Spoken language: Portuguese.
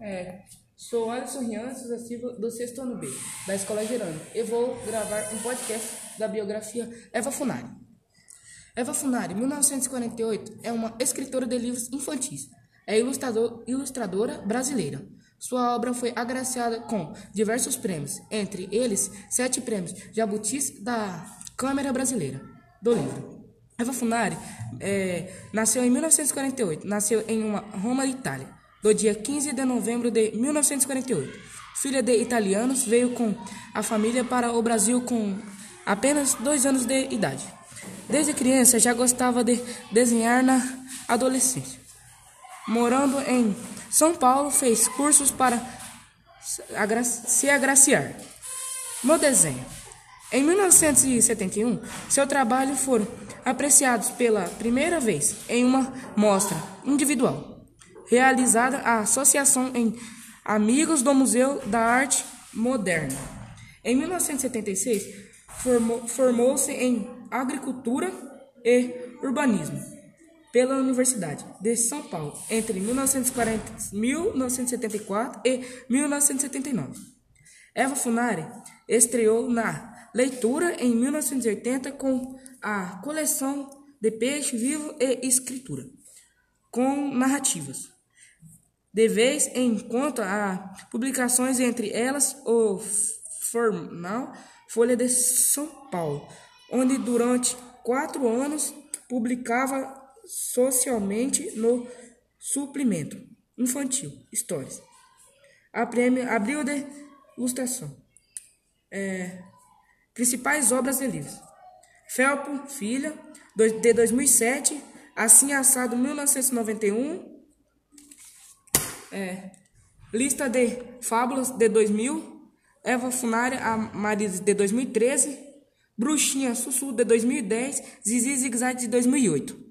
É, sou Alisson Rian Souza Silva, do sexto ano B, da Escola Gerando, e vou gravar um podcast da biografia Eva Funari. Eva Funari, 1948, é uma escritora de livros infantis. É ilustrador, ilustradora brasileira. Sua obra foi agraciada com diversos prêmios, entre eles sete prêmios Jabutis da Câmara Brasileira do Livro. Eva Funari é, nasceu em 1948, nasceu em uma Roma, Itália do dia 15 de novembro de 1948. Filha de italianos, veio com a família para o Brasil com apenas dois anos de idade. Desde criança já gostava de desenhar na adolescência. Morando em São Paulo, fez cursos para se agraciar no desenho. Em 1971, seu trabalho foram apreciados pela primeira vez em uma mostra individual realizada a associação em Amigos do Museu da Arte Moderna. Em 1976, formou-se em Agricultura e Urbanismo pela Universidade de São Paulo entre 1940, 1974 e 1979. Eva Funari estreou na leitura em 1980 com a coleção de Peixe Vivo e Escritura, com narrativas de vez em quando há publicações, entre elas o Formal Folha de São Paulo, onde durante quatro anos publicava socialmente no suplemento infantil Histórias. A prêmio Abril de Ilustração. É, principais obras de livros. Felpo, Filha, de 2007, Assim Assado 1991, é, lista de fábulas de 2000, Eva Funária, a Maris de 2013, Bruxinha Sussu de 2010, Zizi Zigzag de 2008.